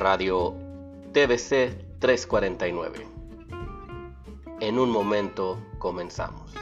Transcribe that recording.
Radio TBC 349. En un momento comenzamos.